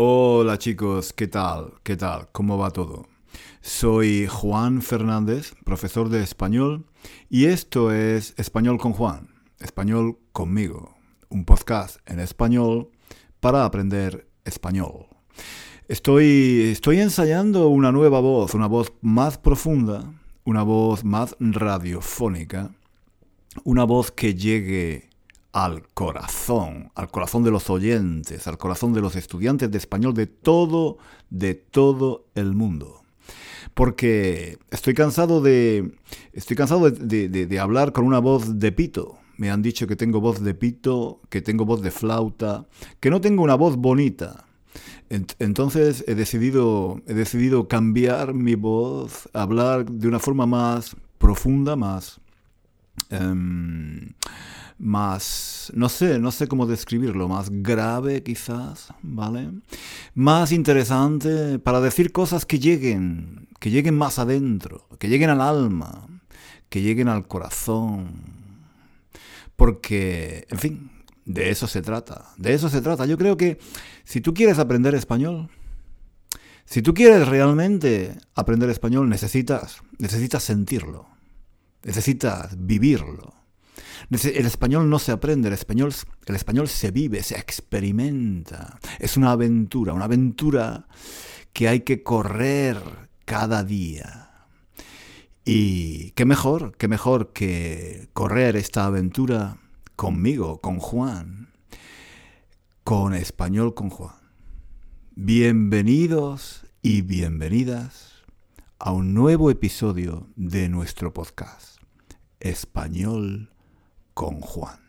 Hola chicos, ¿qué tal? ¿Qué tal? ¿Cómo va todo? Soy Juan Fernández, profesor de español, y esto es Español con Juan, Español conmigo, un podcast en español para aprender español. Estoy, estoy ensayando una nueva voz, una voz más profunda, una voz más radiofónica, una voz que llegue al corazón, al corazón de los oyentes, al corazón de los estudiantes de español de todo, de todo el mundo. Porque estoy cansado de. Estoy cansado de, hablar con una voz de pito. Me han dicho que tengo voz de pito, que tengo voz de flauta, que no tengo una voz bonita. Entonces he decidido, he decidido cambiar mi voz, hablar de una forma más profunda, más. Em, más, no sé, no sé cómo describirlo, más grave quizás, ¿vale? Más interesante para decir cosas que lleguen, que lleguen más adentro, que lleguen al alma, que lleguen al corazón. Porque, en fin, de eso se trata, de eso se trata. Yo creo que si tú quieres aprender español, si tú quieres realmente aprender español, necesitas, necesitas sentirlo, necesitas vivirlo. El español no se aprende, el español, el español se vive, se experimenta. Es una aventura, una aventura que hay que correr cada día. Y qué mejor, qué mejor que correr esta aventura conmigo, con Juan, con español con Juan. Bienvenidos y bienvenidas a un nuevo episodio de nuestro podcast, Español con Juan.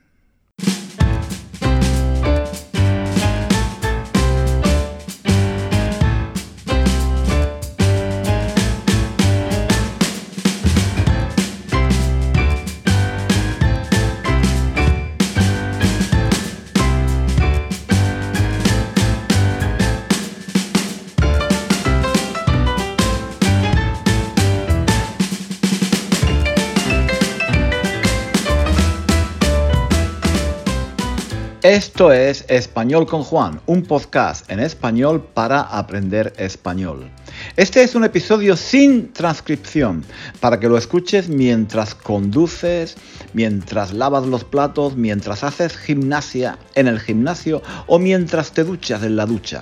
Esto es Español con Juan, un podcast en español para aprender español. Este es un episodio sin transcripción, para que lo escuches mientras conduces, mientras lavas los platos, mientras haces gimnasia en el gimnasio o mientras te duchas en la ducha.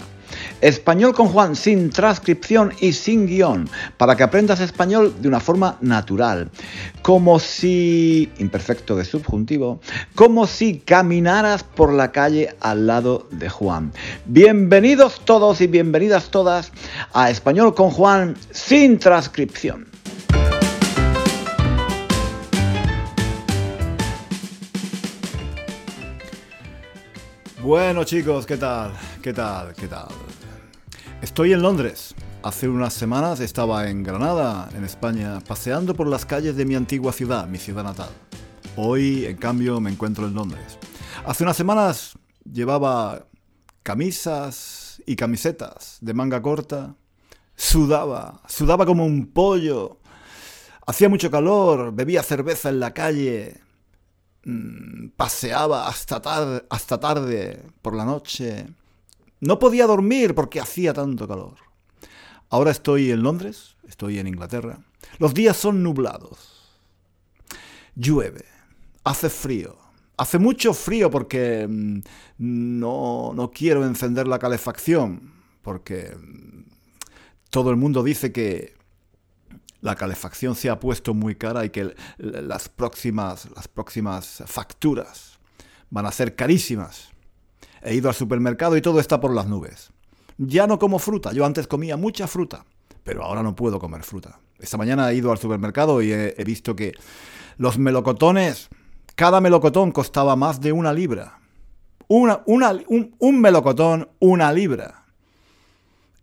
Español con Juan sin transcripción y sin guion, para que aprendas español de una forma natural, como si, imperfecto de subjuntivo, como si caminaras por la calle al lado de Juan. Bienvenidos todos y bienvenidas todas a Español con Juan sin transcripción. Bueno chicos, ¿qué tal? ¿Qué tal? ¿Qué tal? Estoy en Londres. Hace unas semanas estaba en Granada, en España, paseando por las calles de mi antigua ciudad, mi ciudad natal. Hoy, en cambio, me encuentro en Londres. Hace unas semanas llevaba camisas y camisetas de manga corta. Sudaba, sudaba como un pollo. Hacía mucho calor, bebía cerveza en la calle, mm, paseaba hasta, hasta tarde por la noche no podía dormir porque hacía tanto calor. Ahora estoy en Londres, estoy en Inglaterra. Los días son nublados. Llueve, hace frío. Hace mucho frío porque mm, no, no quiero encender la calefacción, porque mm, todo el mundo dice que la calefacción se ha puesto muy cara y que las próximas, las próximas facturas van a ser carísimas. He ido al supermercado y todo está por las nubes. Ya no como fruta. Yo antes comía mucha fruta, pero ahora no puedo comer fruta. Esta mañana he ido al supermercado y he, visto que los melocotones, cada melocotón costaba más de una libra. Una, un, melocotón, una libra.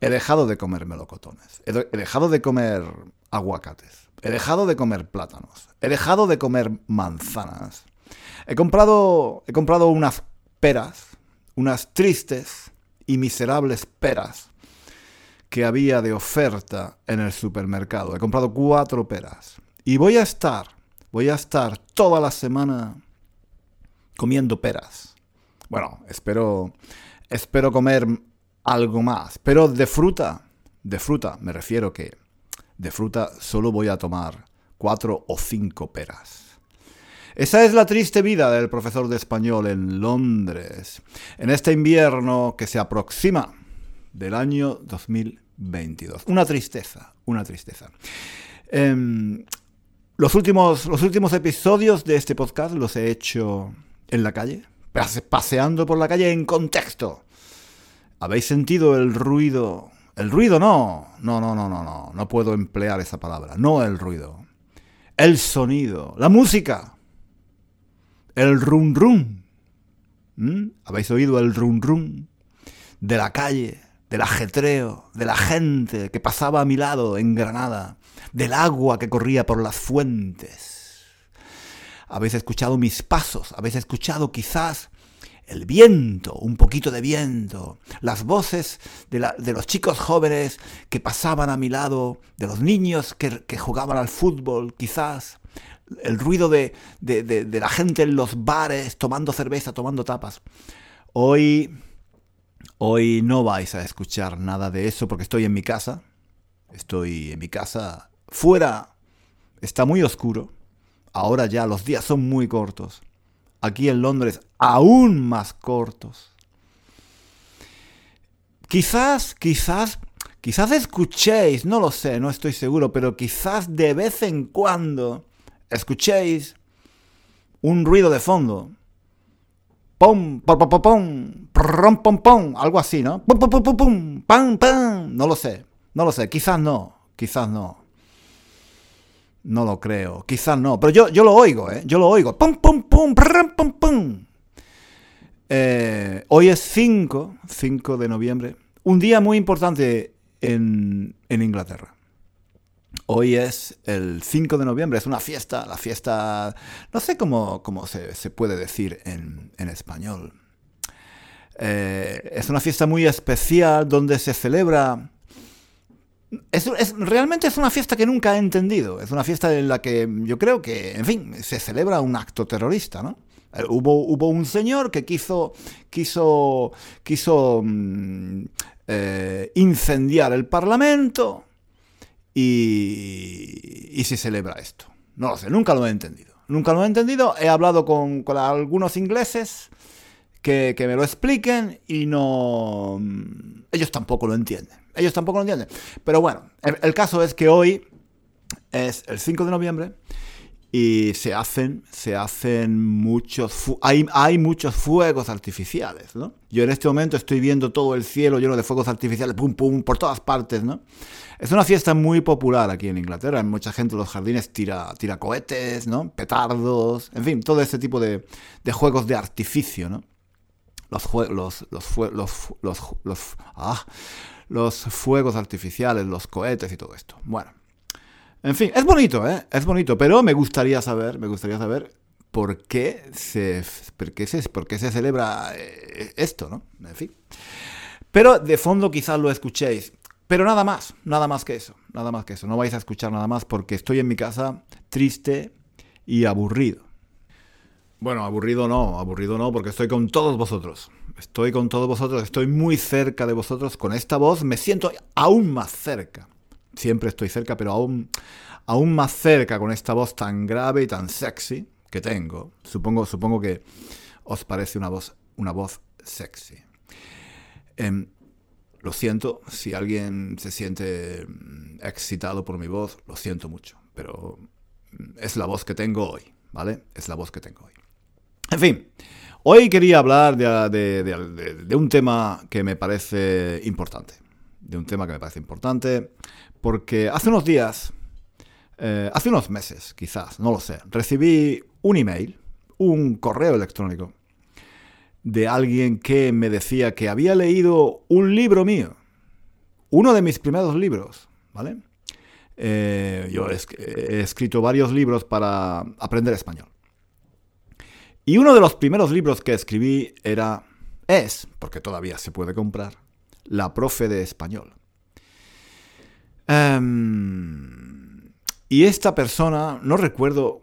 He dejado de comer melocotones. He, dejado de comer aguacates. He dejado de comer plátanos. He dejado de comer manzanas. He comprado unas peras unas tristes y miserables peras que había de oferta en el supermercado. He comprado cuatro peras. Y voy a estar, voy a estar toda la semana comiendo peras. Bueno, espero, espero comer algo más. Pero de fruta, de fruta, me refiero que de fruta solo voy a tomar cuatro o cinco peras. Esa es la triste vida del profesor de español en Londres, en este invierno que se aproxima del año 2022. Una tristeza, una tristeza. Em, los, últimos, los últimos episodios de este podcast los he hecho en la calle, paseando por la calle en contexto. ¿Habéis sentido el ruido? El ruido no, no, no, no, no, no, no puedo emplear esa palabra, no el ruido. El sonido, la música el rum rum. ¿Mm? ¿Habéis oído el rum rum? De la calle, del ajetreo, de la gente que pasaba a mi lado en Granada, del agua que corría por las fuentes. Habéis escuchado mis pasos, habéis escuchado quizás el viento, un poquito de viento, las voces de, los chicos jóvenes que pasaban a mi lado, de los niños que, que jugaban al fútbol, quizás, el ruido de, la gente en los bares tomando cerveza, tomando tapas. Hoy, hoy no vais a escuchar nada de eso porque estoy en mi casa. Estoy en mi casa. Fuera está muy oscuro. Ahora ya los días son muy cortos. Aquí en Londres aún más cortos. Quizás, quizás, quizás escuchéis, no lo sé, no estoy seguro, pero quizás de vez en cuando escuchéis un ruido de fondo. Pum, pum, pum, pum, pum, pum, algo así, ¿no? Pum, pum, pum, pum, pum, pam, pam. No lo sé, no lo sé, quizás no, quizás no. No lo creo, quizás no, pero yo, yo lo oigo, ¿eh? Yo lo oigo. Pum, pum, pum, pum, pum, pum. Eh, hoy es 5, 5 de noviembre, un día muy importante en, en Inglaterra. Hoy es el 5 de noviembre, es una fiesta, la fiesta, no sé cómo, cómo se, puede decir en, español. Eh, es una fiesta muy especial donde se celebra... Es, realmente es una fiesta que nunca he entendido. Es una fiesta en la que yo creo que, en fin, se celebra un acto terrorista, ¿no? Eh, hubo, hubo un señor que quiso, quiso, quiso mm, eh, incendiar el Parlamento y, se celebra esto. No lo sé, nunca lo he entendido. Nunca lo he entendido. He hablado con, algunos ingleses que, me lo expliquen y no... Ellos tampoco lo entienden. Ellos tampoco lo entienden. Pero bueno, el, caso es que hoy es el 5 de noviembre y se hacen, se hacen muchos, hay, hay muchos fuegos artificiales, ¿no? Yo en este momento estoy viendo todo el cielo lleno de fuegos artificiales, pum, pum, por todas partes, ¿no? Es una fiesta muy popular aquí en Inglaterra. Mucha gente en los jardines tira, tira cohetes, ¿no? Petardos, en fin, todo ese tipo de, juegos de artificio, ¿no? Los, los, los, los, ah, los fuegos artificiales, los cohetes y todo esto. Bueno, en fin, es bonito, ¿eh? Es bonito, pero me gustaría saber, me gustaría saber por qué se, por qué se, por qué se celebra eh, esto, ¿no? En fin. Pero de fondo quizás lo escuchéis. Pero nada más, nada más que eso, nada más que eso. No vais a escuchar nada más porque estoy en mi casa triste y aburrido. Bueno, aburrido no, aburrido no, porque estoy con todos vosotros. Estoy con todos vosotros, estoy muy cerca de vosotros. Con esta voz me siento aún más cerca. Siempre estoy cerca, pero aún, aún más cerca con esta voz tan grave y tan sexy que tengo. Supongo, supongo que os parece una voz, una voz sexy. Em, lo siento, si alguien se siente mm, excitado por mi voz, lo siento mucho, pero mm, es la voz que tengo hoy, ¿vale? Es la voz que tengo hoy. En fin, hoy quería hablar de, un tema que me parece importante. De un tema que me parece importante, porque hace unos días, eh, hace unos meses quizás, no lo sé, recibí un email, un correo electrónico de alguien que me decía que había leído un libro mío, uno de mis primeros libros, ¿vale? Eh, yo he, escrito varios libros para aprender español. Y uno de los primeros libros que escribí era, es, porque todavía se puede comprar, La profe de español. Em, y esta persona, no recuerdo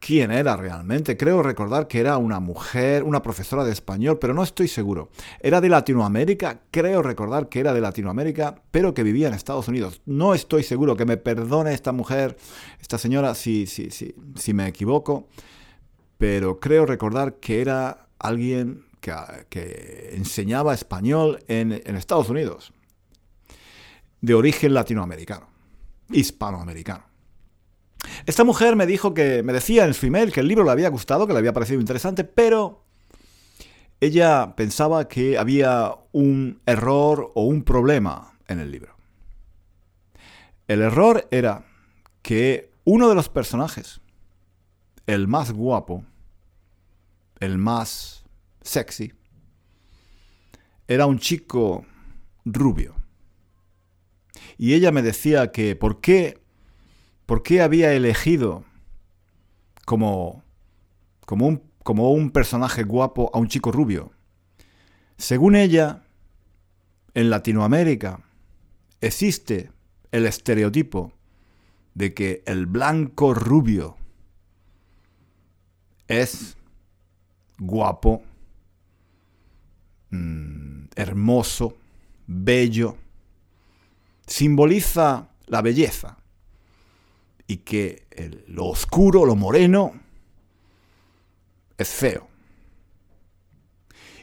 quién era realmente. Creo recordar que era una mujer, una profesora de español, pero no estoy seguro. Era de Latinoamérica, creo recordar que era de Latinoamérica, pero que vivía en Estados Unidos. No estoy seguro, que me perdone esta mujer, esta señora, si, si, si, si me equivoco, pero creo recordar que era alguien que, enseñaba español en, en Estados Unidos, de origen latinoamericano, hispanoamericano. Esta mujer me dijo que, me decía en su email que el libro le había gustado, que le había parecido interesante, pero ella pensaba que había un error o un problema en el libro. El error era que uno de los personajes, el más guapo, el más sexy, era un chico rubio. Y ella me decía que por qué ¿Por qué había elegido como, como, un, como un personaje guapo a un chico rubio? Según ella, en Latinoamérica existe el estereotipo de que el blanco rubio es guapo, mm, hermoso, bello, simboliza la belleza y que lo oscuro, lo moreno, es feo.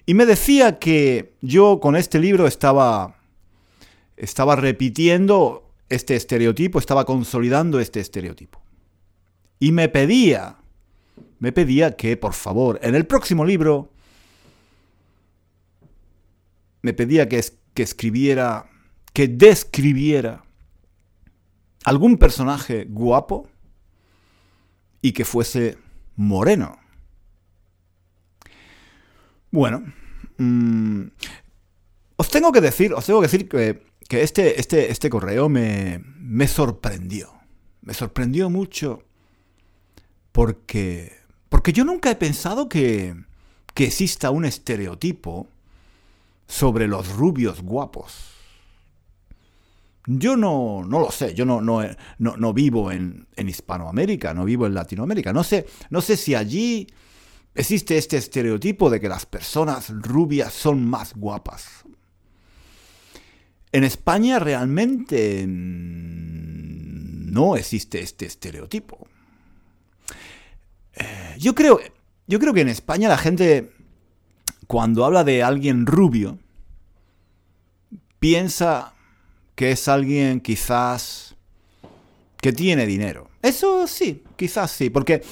Y me decía que yo con este libro estaba, estaba repitiendo este estereotipo, estaba consolidando este estereotipo. Y me pedía, me pedía que por favor, en el próximo libro, me pedía que, que escribiera, que describiera algún personaje guapo y que fuese moreno. Bueno, mm, os tengo que decir, os tengo que decir que, este, este, este correo me, me sorprendió. Me sorprendió mucho porque, porque yo nunca he pensado que, que exista un estereotipo sobre los rubios guapos. Yo no, no lo sé, yo no, no, no, vivo en, en, Hispanoamérica, no vivo en Latinoamérica. No sé, no sé si allí existe este estereotipo de que las personas rubias son más guapas. En España realmente no existe este estereotipo. Eh, yo creo, yo creo que en España la gente, cuando habla de alguien rubio, piensa que es alguien quizás que tiene dinero. Eso sí, quizás sí, porque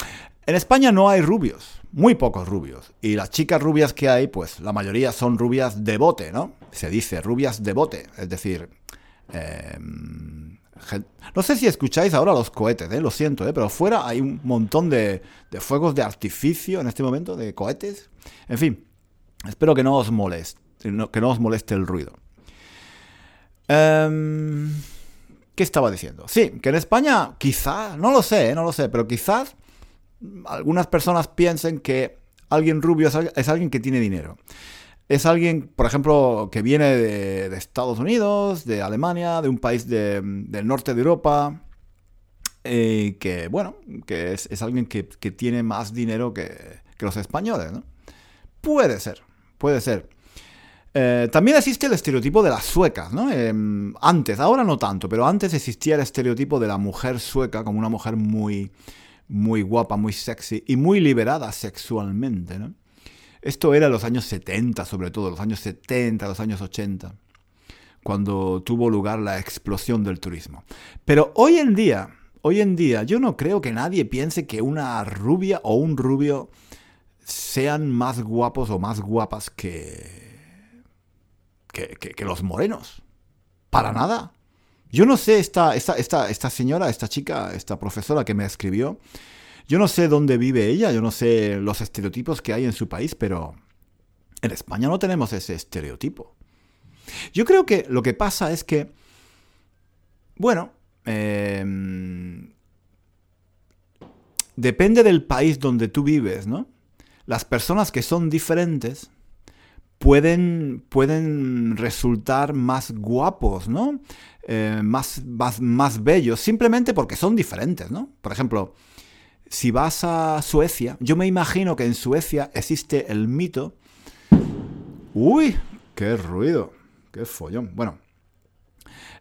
en España no hay rubios, muy pocos rubios. Y las chicas rubias que hay, pues la mayoría son rubias de bote, ¿no? Se dice rubias de bote, es decir... Em, no sé si escucháis ahora los cohetes, ¿eh? lo siento, ¿eh? pero fuera hay un montón de, de fuegos de artificio en este momento, de cohetes. En fin, espero que no os moleste, que no os moleste el ruido. Em, ¿Qué estaba diciendo? Sí, que en España quizás, no lo sé, eh, no lo sé, pero quizás algunas personas piensen que alguien rubio es, alguien que tiene dinero. Es alguien, por ejemplo, que viene de, Estados Unidos, de Alemania, de un país del norte de Europa, eh, que, bueno, que es, alguien que, tiene más dinero que, que los españoles, ¿no? Puede ser, puede ser. Eh, también existe el estereotipo de las suecas, ¿no? Em, antes, ahora no tanto, pero antes existía el estereotipo de la mujer sueca como una mujer muy, muy guapa, muy sexy y muy liberada sexualmente. Esto era los años 70, sobre todo, los años 70, los años 80, cuando tuvo lugar la explosión del turismo. Pero hoy en día, hoy en día, yo no creo que nadie piense que una rubia o un rubio sean más guapos o más guapas que, que, los morenos. Para nada. Yo no sé, esta, esta, esta, esta señora, esta chica, esta profesora que me escribió, yo no sé dónde vive ella, yo no sé los estereotipos que hay en su país, pero en España no tenemos ese estereotipo. Yo creo que lo que pasa es que, bueno, em, depende del país donde tú vives, ¿no? Las personas que son diferentes pueden, pueden resultar más guapos, ¿no? Eh, más, más, más bellos, simplemente porque son diferentes, ¿no? Por ejemplo, si vas a Suecia, yo me imagino que en Suecia existe el mito... Uy, qué ruido, qué follón. Bueno.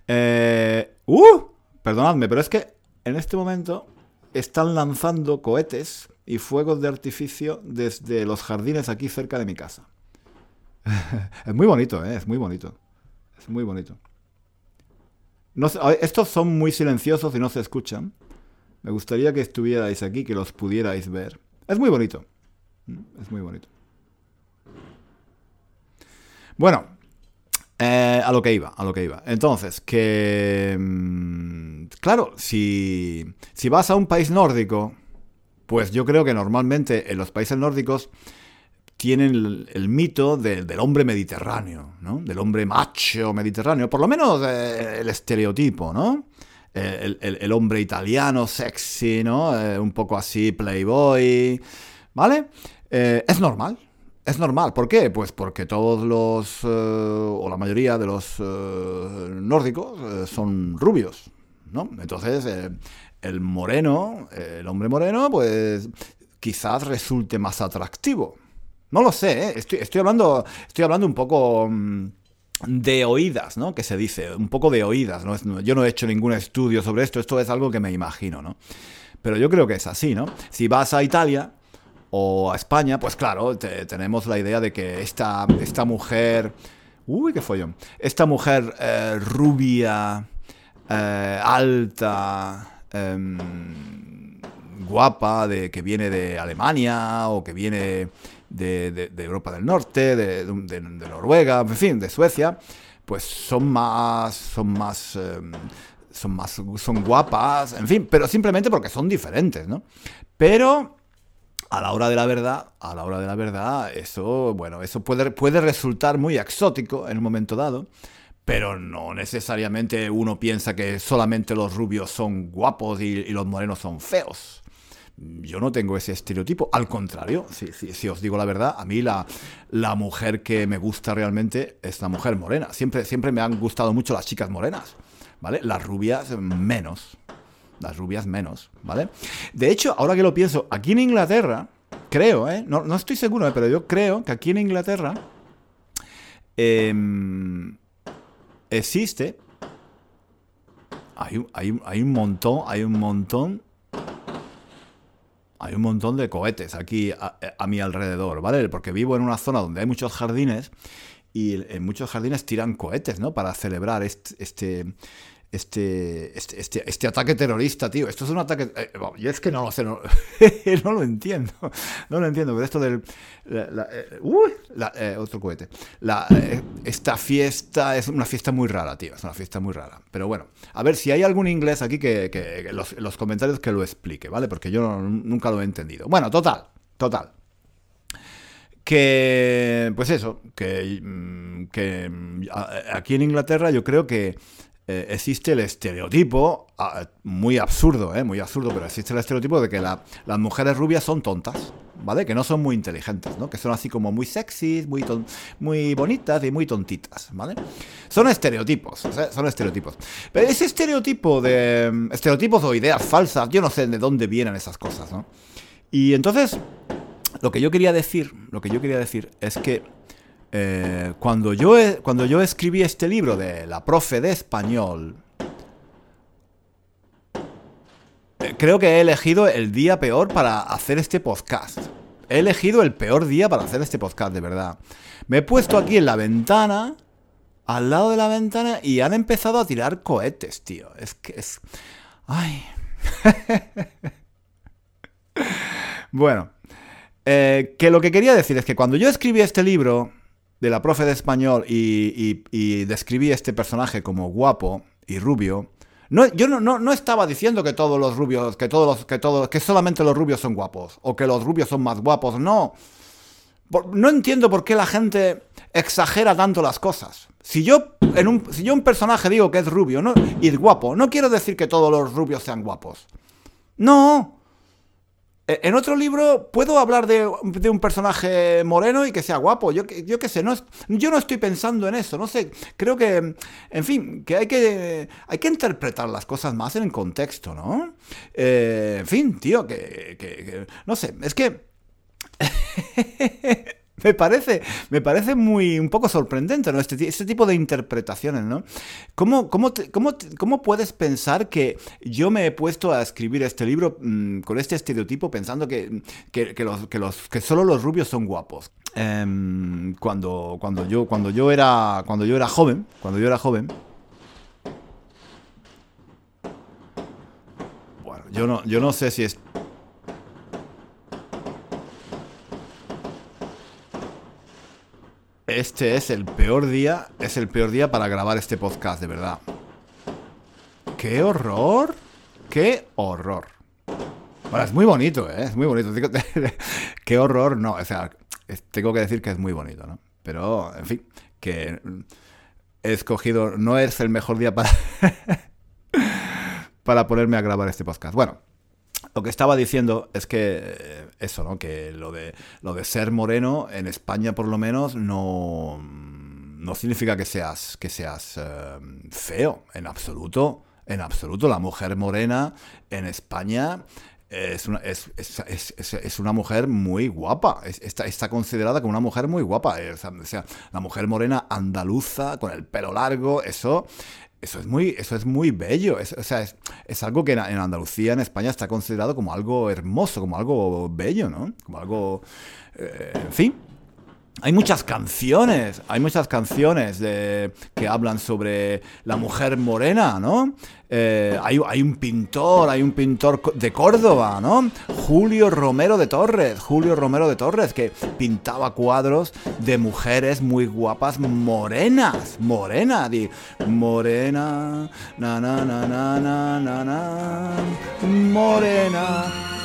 Eh, ¡Uh! Perdonadme, pero es que en este momento están lanzando cohetes y fuegos de artificio desde los jardines aquí cerca de mi casa. es muy bonito, ¿eh? Es muy bonito. Es muy bonito. No estos son muy silenciosos y no se escuchan. Me gustaría que estuvierais aquí, que los pudierais ver. Es muy bonito. Es muy bonito. Bueno, eh, a lo que iba, a lo que iba. Entonces, que... Mm, claro, si, si vas a un país nórdico, pues yo creo que normalmente en los países nórdicos tienen el, mito del hombre mediterráneo, ¿no? Del hombre macho mediterráneo, por lo menos eh, el estereotipo, ¿no? El, hombre italiano, sexy, ¿no? Eh, un poco así, playboy, ¿vale? Eh, es normal, es normal. ¿Por qué? Pues porque todos los, o la mayoría de los nórdicos son rubios, ¿no? Entonces, el moreno, el hombre moreno, pues quizás resulte más atractivo. No lo sé, ¿eh? estoy, hablando, estoy hablando un poco mm, de oídas, ¿no? Que se dice, un poco de oídas, ¿no? Yo no he hecho ningún estudio sobre esto, esto es algo que me imagino, ¿no? Pero yo creo que es así, ¿no? Si vas a Italia o a España, pues claro, tenemos la idea de que esta, esta mujer... Uy, qué follón. Esta mujer eh, rubia, eh, alta, em, guapa, de, que viene de Alemania o que viene de, Europa del Norte, de, Noruega, en fin, de Suecia, pues son más, son más, em, son más, son guapas, en fin, pero simplemente porque son diferentes, ¿no? Pero a la hora de la verdad, a la hora de la verdad, eso, bueno, eso puede, puede resultar muy exótico en un momento dado, pero no necesariamente uno piensa que solamente los rubios son guapos y los morenos son feos yo no tengo ese estereotipo. Al contrario, si, os digo la verdad, a mí la, la, mujer que me gusta realmente es la mujer morena. Siempre, siempre me han gustado mucho las chicas morenas, ¿vale? Las rubias menos. Las rubias menos, ¿vale? De hecho, ahora que lo pienso, aquí en Inglaterra, creo, ¿eh? No, no estoy seguro, ¿eh? pero yo creo que aquí en Inglaterra em, existe... Hay, hay, hay un montón, hay un montón hay un montón de cohetes aquí a, mi alrededor, ¿vale? Porque vivo en una zona donde hay muchos jardines y en muchos jardines tiran cohetes, ¿no? Para celebrar este, este este, este, este, ataque terrorista, tío. Esto es un ataque. Eh, yo es que no lo sé, no, lo entiendo. No lo entiendo, pero esto del. Eh, eh, otro cohete. esta fiesta es una fiesta muy rara, tío. Es una fiesta muy rara. Pero bueno, a ver si hay algún inglés aquí que, los, los, comentarios que lo explique, ¿vale? Porque yo nunca lo he entendido. Bueno, total, total. Que, pues eso, que, mm, que mm, aquí en Inglaterra yo creo que eh, existe el estereotipo, ah, muy absurdo, eh, muy absurdo, pero existe el estereotipo de que las mujeres rubias son tontas, ¿vale? Que no son muy inteligentes, ¿no? Que son así como muy sexys, muy, muy bonitas y muy tontitas, ¿vale? Son estereotipos, son estereotipos. Pero ese estereotipo de... Estereotipos o ideas falsas, yo no sé de dónde vienen esas cosas, ¿no? Y entonces, lo que yo quería decir, lo que yo quería decir es que eh, cuando, yo, cuando yo escribí este libro de la profe de español, eh, creo que he elegido el día peor para hacer este podcast. He elegido el peor día para hacer este podcast, de verdad. Me he puesto aquí en la ventana, al lado de la ventana, y han empezado a tirar cohetes, tío. Es que es... Ay. bueno. Eh, que lo que quería decir es que cuando yo escribí este libro, de la profe de español y, describí este personaje como guapo y rubio, no, yo no, no, estaba diciendo que todos los rubios, que todos los, que todos, que solamente los rubios son guapos, o que los rubios son más guapos, no. No entiendo por qué la gente exagera tanto las cosas. Si yo, en un, si yo un personaje digo que es rubio no, y es guapo, no quiero decir que todos los rubios sean guapos. No. Eh, en otro libro puedo hablar de, un personaje moreno y que sea guapo. Yo, yo qué sé, no, yo no estoy pensando en eso. No sé, creo que, en fin, que hay que, hay que interpretar las cosas más en el contexto, ¿no? Eh, en fin, tío, que, no sé, es que... me parece, me parece muy un poco sorprendente, ¿no? Este, este tipo de interpretaciones, ¿no? ¿Cómo, cómo, cómo, puedes pensar que yo me he puesto a escribir este libro mm, con este estereotipo pensando que, que, los, que, los, que solo los rubios son guapos? Em, cuando, cuando, yo, cuando, yo era, cuando yo era joven, cuando yo era joven, bueno, yo no, yo no sé si es Este es el peor día, es el peor día para grabar este podcast, de verdad. ¡Qué horror! ¡Qué horror! Bueno, es muy bonito, ¿eh? Es muy bonito. ¡Qué horror! No, o sea, tengo que decir que es muy bonito, ¿no? Pero, en fin, que he escogido, no es el mejor día para, para ponerme a grabar este podcast. Bueno, lo que estaba diciendo es que eh, eso, ¿no? Que lo de, lo de ser moreno, en España por lo menos, no, no significa que seas, que seas eh, feo, en absoluto. En absoluto, la mujer morena en España es una, es, es, es, una, mujer muy guapa. Está, está, considerada como una mujer muy guapa. O sea, la mujer morena andaluza, con el pelo largo, eso eso es muy, eso es muy bello. Es, o sea, es, algo que en, Andalucía, en España, está considerado como algo hermoso, como algo bello, ¿no? Como algo. Eh, en fin. Hay muchas canciones, hay muchas canciones de, que hablan sobre la mujer morena, ¿no? Eh, hay, hay, un pintor, hay un pintor de Córdoba, ¿no? Julio Romero de Torres, Julio Romero de Torres, que pintaba cuadros de mujeres muy guapas, morenas, morena, di, morena, na na na na na na, na morena.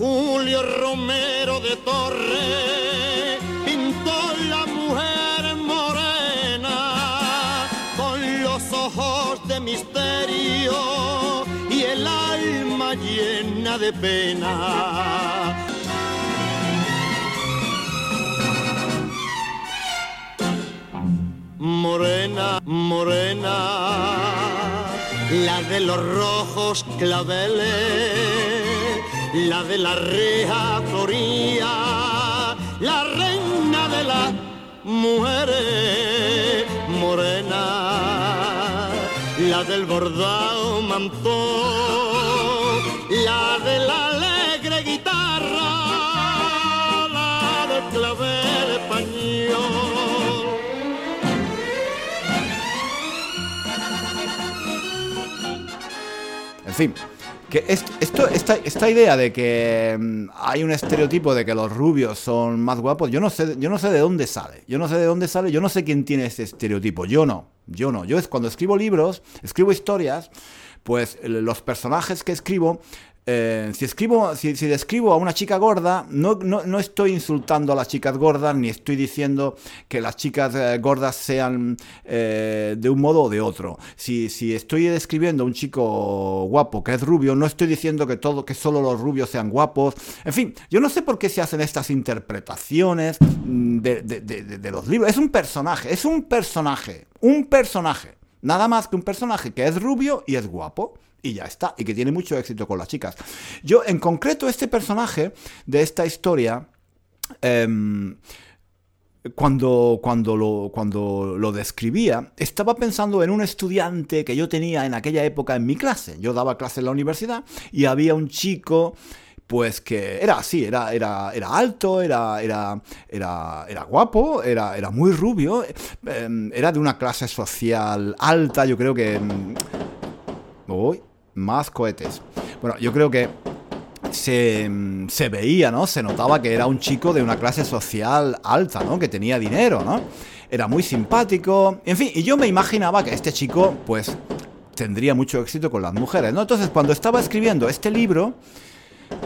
Julio Romero de Torres pintó la mujer morena con los ojos de misterio y el alma llena de pena. Morena, morena, la de los rojos claveles la de la reja floría, la reina de las mujeres morena, la del bordado mantón, la de la alegre guitarra, la del clavel español. En fin, que esto, esta, esta, idea de que mm, hay un estereotipo de que los rubios son más guapos, yo no sé, yo no sé de dónde sale. Yo no sé de dónde sale, yo no sé quién tiene ese estereotipo. Yo no, yo no. Yo es cuando escribo libros, escribo historias, pues los personajes que escribo eh, si escribo, si, describo a una chica gorda, no, no, estoy insultando a las chicas gordas, ni estoy diciendo que las chicas eh, gordas sean eh, de un modo o de otro. Si, si estoy describiendo a un chico guapo que es rubio, no estoy diciendo que todo, que solo los rubios sean guapos. En fin, yo no sé por qué se hacen estas interpretaciones mm, de los libros. Es un personaje, es un personaje, un personaje. Nada más que un personaje que es rubio y es guapo y ya está, y que tiene mucho éxito con las chicas. Yo, en concreto, este personaje de esta historia, em, cuando, cuando, lo, cuando lo describía, estaba pensando en un estudiante que yo tenía en aquella época en mi clase. Yo daba clase en la universidad y había un chico pues que era así, era, era, era alto, era, era, era, era guapo, era, era muy rubio, em, era de una clase social alta, yo creo que... Uy, em, más cohetes. Bueno, yo creo que se, veía, ¿no? Se notaba que era un chico de una clase social alta, ¿no? Que tenía dinero, ¿no? Era muy simpático, en fin, y yo me imaginaba que este chico, pues, tendría mucho éxito con las mujeres, ¿no? Entonces, cuando estaba escribiendo este libro,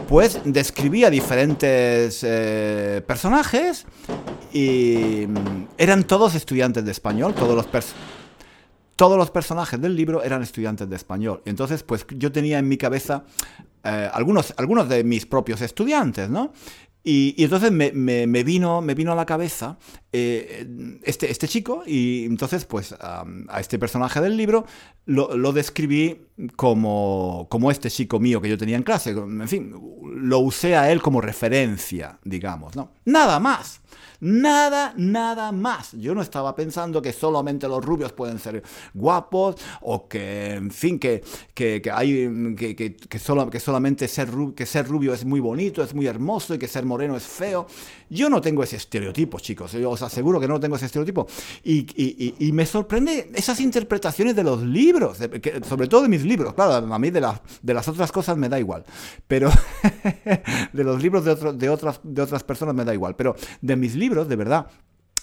pues describía diferentes eh, personajes y mm, eran todos estudiantes de español, todos los personajes todos los personajes del libro eran estudiantes de español. Y entonces, pues yo tenía en mi cabeza eh, algunos, algunos de mis propios estudiantes, ¿no? Y, entonces me, vino, me vino a la cabeza eh, este, este chico y entonces pues a este personaje del libro lo, describí como, como este chico mío que yo tenía en clase. En fin, lo usé a él como referencia, digamos, ¿no? Nada más. Nada, nada más. Yo no estaba pensando que solamente los rubios pueden ser guapos o que, en fin, que, que, hay, que, que, solo, que solamente ser, que ser rubio es muy bonito, es muy hermoso y que ser moreno es feo. Yo no tengo ese estereotipo, chicos. Yo os aseguro que no tengo ese estereotipo. Y, me sorprende esas interpretaciones de los libros, sobre todo de mis libros. Claro, a mí de, de las otras cosas me da igual. Pero de los libros de, de, otras, de otras personas me da igual. Pero de mis libros de verdad,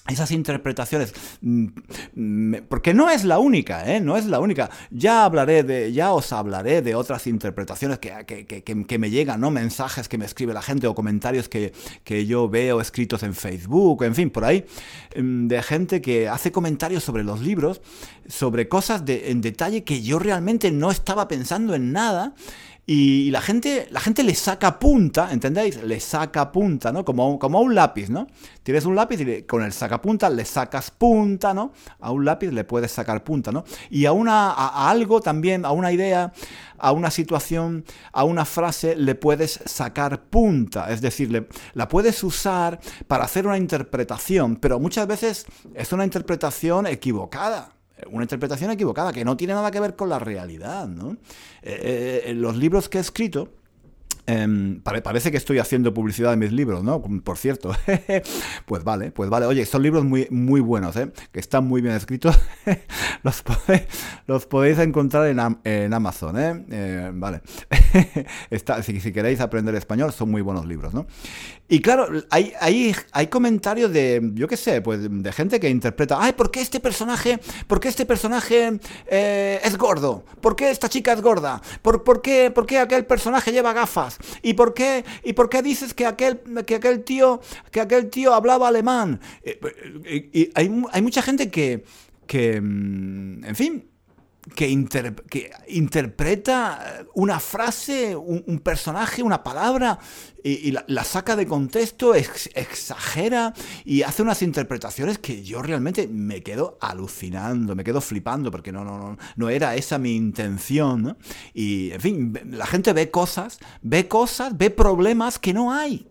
esas interpretaciones, mm, porque no es la única, ¿eh? no es la única. Ya hablaré de, ya os hablaré de otras interpretaciones que, que, me llegan, ¿no? Mensajes que me escribe la gente o comentarios que, yo veo escritos en Facebook, en fin, por ahí, mm, de gente que hace comentarios sobre los libros, sobre cosas de, en detalle que yo realmente no estaba pensando en nada y la gente, la gente le saca punta, ¿entendéis? Le saca punta, ¿no? Como, como a un lápiz, ¿no? Tienes un lápiz y con el sacapunta le sacas punta, ¿no? A un lápiz le puedes sacar punta, ¿no? Y a, una, a, algo también, a una idea, a una situación, a una frase le puedes sacar punta. Es decir, la puedes usar para hacer una interpretación, pero muchas veces es una interpretación equivocada una interpretación equivocada, que no tiene nada que ver con la realidad. ¿no? Eh, eh, los libros que he escrito, Em, parece que estoy haciendo publicidad de mis libros, ¿no? Por cierto. pues vale, pues vale. Oye, son libros muy, muy buenos, ¿eh? Que están muy bien escritos. los, podéis, encontrar en, Amazon, ¿eh? eh vale. Si, si, queréis aprender español, son muy buenos libros, ¿no? Y claro, hay, hay, hay comentarios de, yo qué sé, pues de gente que interpreta, ay, ¿por qué este personaje, por qué este personaje eh, es gordo? ¿Por qué esta chica es gorda? ¿Por, por, qué, ¿Por qué aquel personaje lleva gafas? ¿Y por qué, y por qué dices que aquel, que aquel, tío, que aquel tío hablaba alemán? Eh, eh, y, hay, hay, mucha gente que, que, mm, en fin, que, interpreta una frase, un, personaje, una palabra, y, la, saca de contexto, exagera y hace unas interpretaciones que yo realmente me quedo alucinando, me quedo flipando, porque no, no, no, no era esa mi intención. Y, en fin, la gente ve cosas, ve cosas, ve problemas que no hay.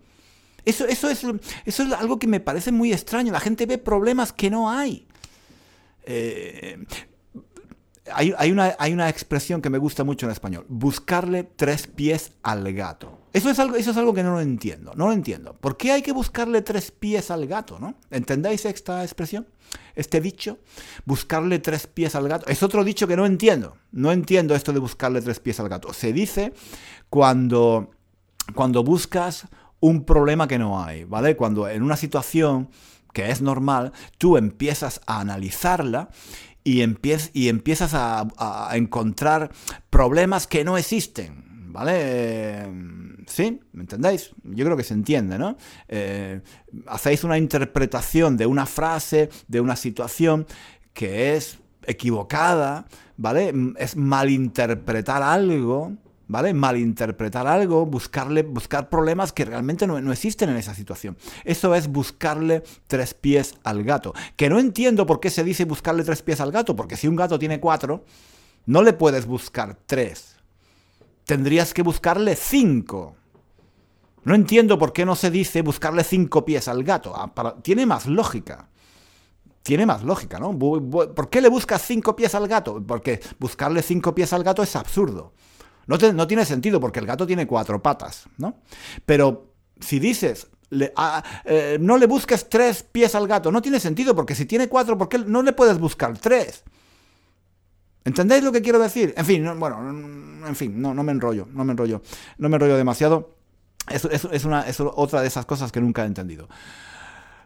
Eso, eso, es, eso es algo que me parece muy extraño. La gente ve problemas que no hay. Eh, hay, una, hay una expresión que me gusta mucho en español, buscarle tres pies al gato. Eso es, algo, eso es algo que no lo entiendo, no lo entiendo. ¿Por qué hay que buscarle tres pies al gato? ¿no? ¿Entendéis esta expresión? Este dicho, buscarle tres pies al gato. Es otro dicho que no entiendo. No entiendo esto de buscarle tres pies al gato. Se dice cuando, cuando buscas un problema que no hay, ¿vale? Cuando en una situación que es normal, tú empiezas a analizarla y, y empiezas a, encontrar problemas que no existen. ¿Vale? ¿Sí? ¿Me entendéis? Yo creo que se entiende, ¿no? Eh, hacéis una interpretación de una frase, de una situación que es equivocada, ¿vale? Es malinterpretar algo, ¿vale? Malinterpretar algo, buscarle, buscar problemas que realmente no, existen en esa situación. Eso es buscarle tres pies al gato. Que no entiendo por qué se dice buscarle tres pies al gato, porque si un gato tiene cuatro, no le puedes buscar tres. Tendrías que buscarle cinco. No entiendo por qué no se dice buscarle cinco pies al gato. Ah, tiene más lógica tiene más lógica, ¿no? ¿Por qué le buscas cinco pies al gato? Porque buscarle cinco pies al gato es absurdo. No, tiene sentido porque el gato tiene cuatro patas, ¿no? Pero si dices, eh, no le busques tres pies al gato, no tiene sentido porque si tiene cuatro, ¿por qué no le puedes buscar tres? ¿Entendéis lo que quiero decir? En fin, bueno, en fin, no, no me enrollo, no me enrollo, no me enrollo demasiado. Es, es, una, es otra de esas cosas que nunca he entendido.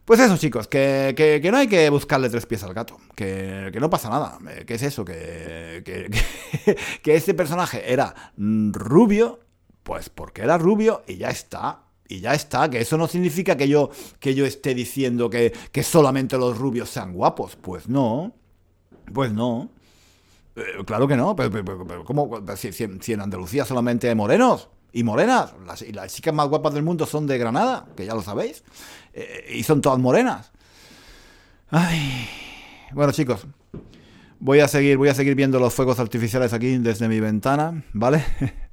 Pues eso, chicos, que, no hay que buscarle tres pies al gato, que, no pasa nada. Eh, ¿Qué es eso? Que, que, este personaje era rubio, pues porque era rubio y ya está. Y ya está, que eso no significa que yo, que yo esté diciendo que, que solamente los rubios sean guapos. Pues no, pues no. Eh, claro que no, pero, pero- ¿cómo? Si, si en Andalucía solamente hay morenos y morenas, las, y las chicas más guapas del mundo son de Granada, que ya lo sabéis, eh, y son todas morenas. Ay. Bueno, chicos, voy a seguir, voy a seguir viendo los fuegos artificiales aquí desde mi ventana, ¿vale?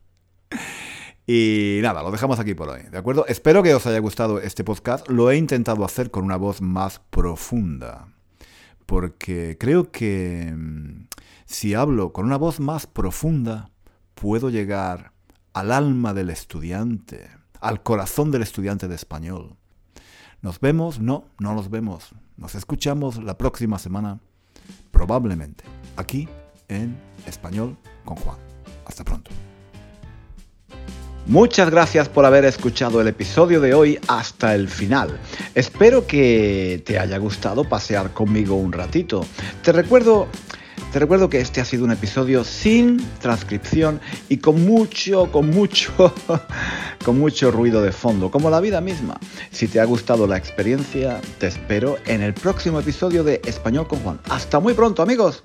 Y nada, lo dejamos aquí por hoy, ¿de acuerdo? Espero que os haya gustado este podcast. Lo he intentado hacer con una voz más profunda, porque creo que mm, si hablo con una voz más profunda, puedo llegar al alma del estudiante, al corazón del estudiante de español. Nos vemos, no, no nos vemos. Nos escuchamos la próxima semana, probablemente, aquí en Español con Juan. Hasta pronto. Muchas gracias por haber escuchado el episodio de hoy hasta el final. Espero que te haya gustado pasear conmigo un ratito. Te recuerdo, te recuerdo que este ha sido un episodio sin transcripción y con mucho, con mucho, con mucho ruido de fondo, como la vida misma. Si te ha gustado la experiencia, te espero en el próximo episodio de Español con Juan. Hasta muy pronto, amigos.